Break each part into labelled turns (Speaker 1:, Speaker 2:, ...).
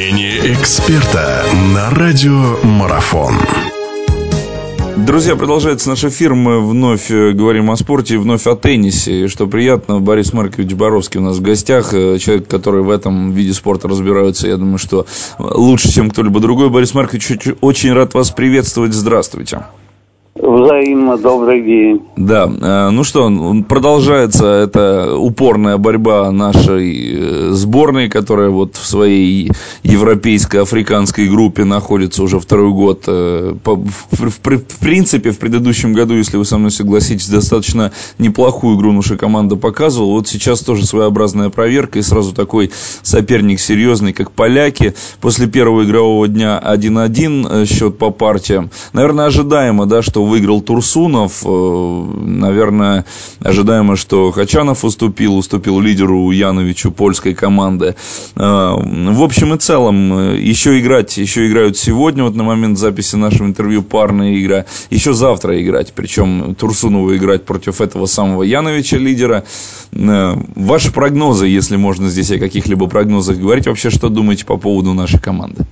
Speaker 1: Мнение эксперта на радио Марафон.
Speaker 2: Друзья, продолжается наш эфир. Мы вновь э, говорим о спорте вновь о теннисе. И что приятно, Борис Маркович Боровский у нас в гостях. Э, человек, который в этом виде спорта разбирается, я думаю, что лучше, чем кто-либо другой. Борис Маркович, очень рад вас приветствовать. Здравствуйте.
Speaker 3: Взаимно добрый день.
Speaker 2: Да, э, ну что, продолжается эта упорная борьба нашей э, сборной, которая вот в своей европейской африканской группе находится уже второй год. Э, в, принципе, в предыдущем году, если вы со мной согласитесь, достаточно неплохую игру наша команда показывала. Вот сейчас тоже своеобразная проверка и сразу такой соперник серьезный, как поляки. После первого игрового дня 1-1 счет по партиям. Наверное, ожидаемо, да, что выиграл Турсунов. Э, наверное, ожидаемо, что Хачанов уступил, уступил лидеру Яновичу польской команды. Э, в общем и целом, э, еще играть, еще играют сегодня, вот на момент записи нашего интервью парная игра. Еще завтра играть, причем Турсунову играть против этого самого Яновича, лидера. Ваши прогнозы, если можно здесь о каких-либо прогнозах говорить, вообще что думаете по поводу нашей команды?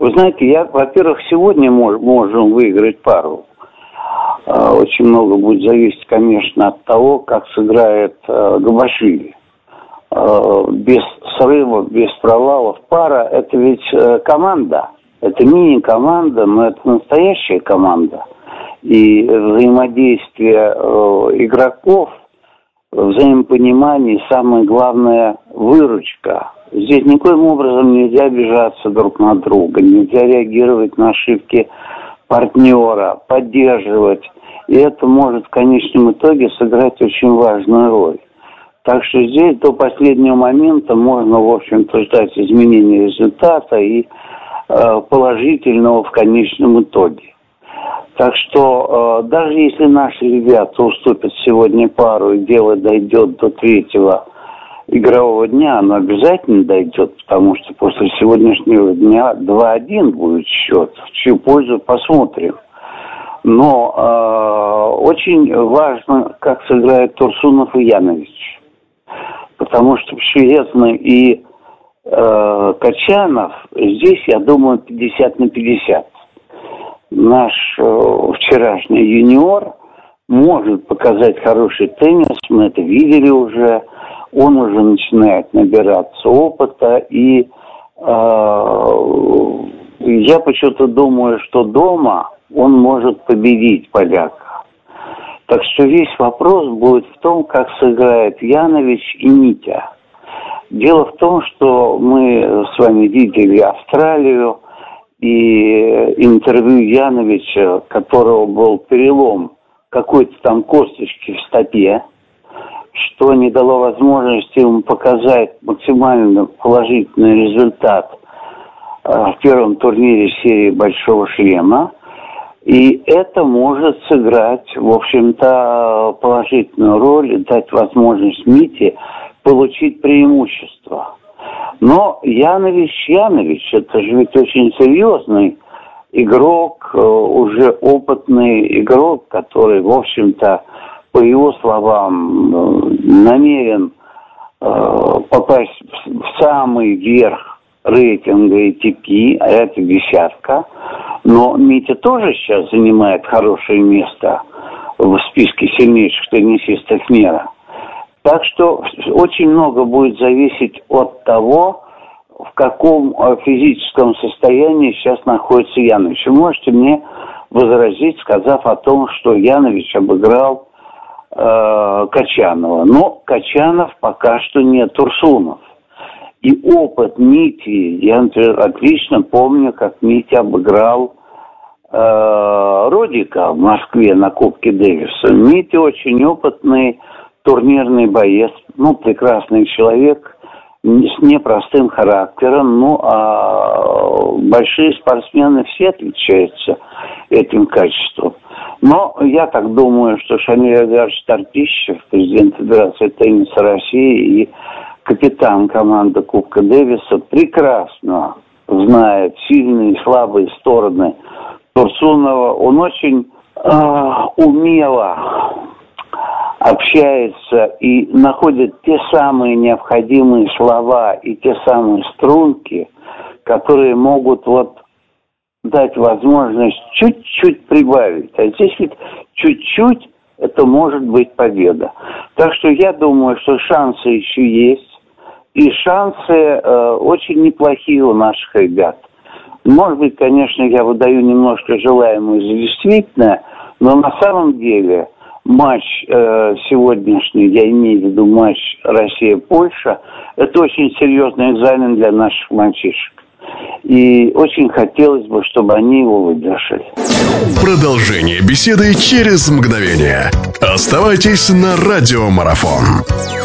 Speaker 3: Вы знаете, я, во-первых, сегодня мож, можем выиграть пару. А, очень много будет зависеть, конечно, от того, как сыграет э, Габашвили. Э, без срывов, без провалов. Пара – это ведь э, команда. Это мини-команда, но это настоящая команда. И взаимодействие игроков, взаимопонимание, самое главное – выручка – Здесь никоим образом нельзя обижаться друг на друга, нельзя реагировать на ошибки партнера, поддерживать. И это может в конечном итоге сыграть очень важную роль. Так что здесь до последнего момента можно, в общем-то, ждать изменения результата и э, положительного в конечном итоге. Так что э, даже если наши ребята уступят сегодня пару и дело дойдет до третьего игрового дня оно обязательно дойдет, потому что после сегодняшнего дня 2-1 будет счет. В чью пользу посмотрим. Но э, очень важно, как сыграет Турсунов и Янович. Потому что Шведный и э, Качанов здесь, я думаю, 50 на 50. Наш э, вчерашний юниор может показать хороший теннис, мы это видели уже он уже начинает набираться опыта, и э, я почему-то думаю, что дома он может победить поляка. Так что весь вопрос будет в том, как сыграет Янович и Нитя. Дело в том, что мы с вами видели Австралию и интервью Яновича, которого был перелом какой-то там косточки в стопе, что не дало возможности ему показать максимально положительный результат э, в первом турнире серии «Большого шлема». И это может сыграть, в общем-то, положительную роль дать возможность Мите получить преимущество. Но Янович Янович, это же ведь очень серьезный игрок, э, уже опытный игрок, который, в общем-то, по его словам, э, намерен э, попасть в самый верх рейтинга ATP, а это десятка. Но Митя тоже сейчас занимает хорошее место в списке сильнейших теннисистов мира. Так что очень много будет зависеть от того, в каком э, физическом состоянии сейчас находится Янович. Вы можете мне возразить, сказав о том, что Янович обыграл э, Качанова. Но Качанов пока что не Турсунов. И опыт Мити, я, например, отлично помню, как Митя обыграл э, Родика в Москве на Кубке Дэвиса. Мити очень опытный турнирный боец, ну, прекрасный человек с непростым характером, ну, а большие спортсмены все отличаются этим качеством. Но я так думаю, что Шамиль Агарович Тарпищев, президент Федерации тенниса России и капитан команды Кубка Дэвиса, прекрасно знает сильные и слабые стороны Турсунова. Он очень э, умело общается и находит те самые необходимые слова и те самые струнки – которые могут вот дать возможность чуть-чуть прибавить. А здесь ведь чуть-чуть это может быть победа. Так что я думаю, что шансы еще есть. И шансы э, очень неплохие у наших ребят. Может быть, конечно, я выдаю немножко желаемое за действительное, но на самом деле матч э, сегодняшний, я имею в виду матч Россия-Польша, это очень серьезный экзамен для наших мальчишек. И очень хотелось бы, чтобы они его выдержали.
Speaker 1: Продолжение беседы через мгновение. Оставайтесь на радиомарафон.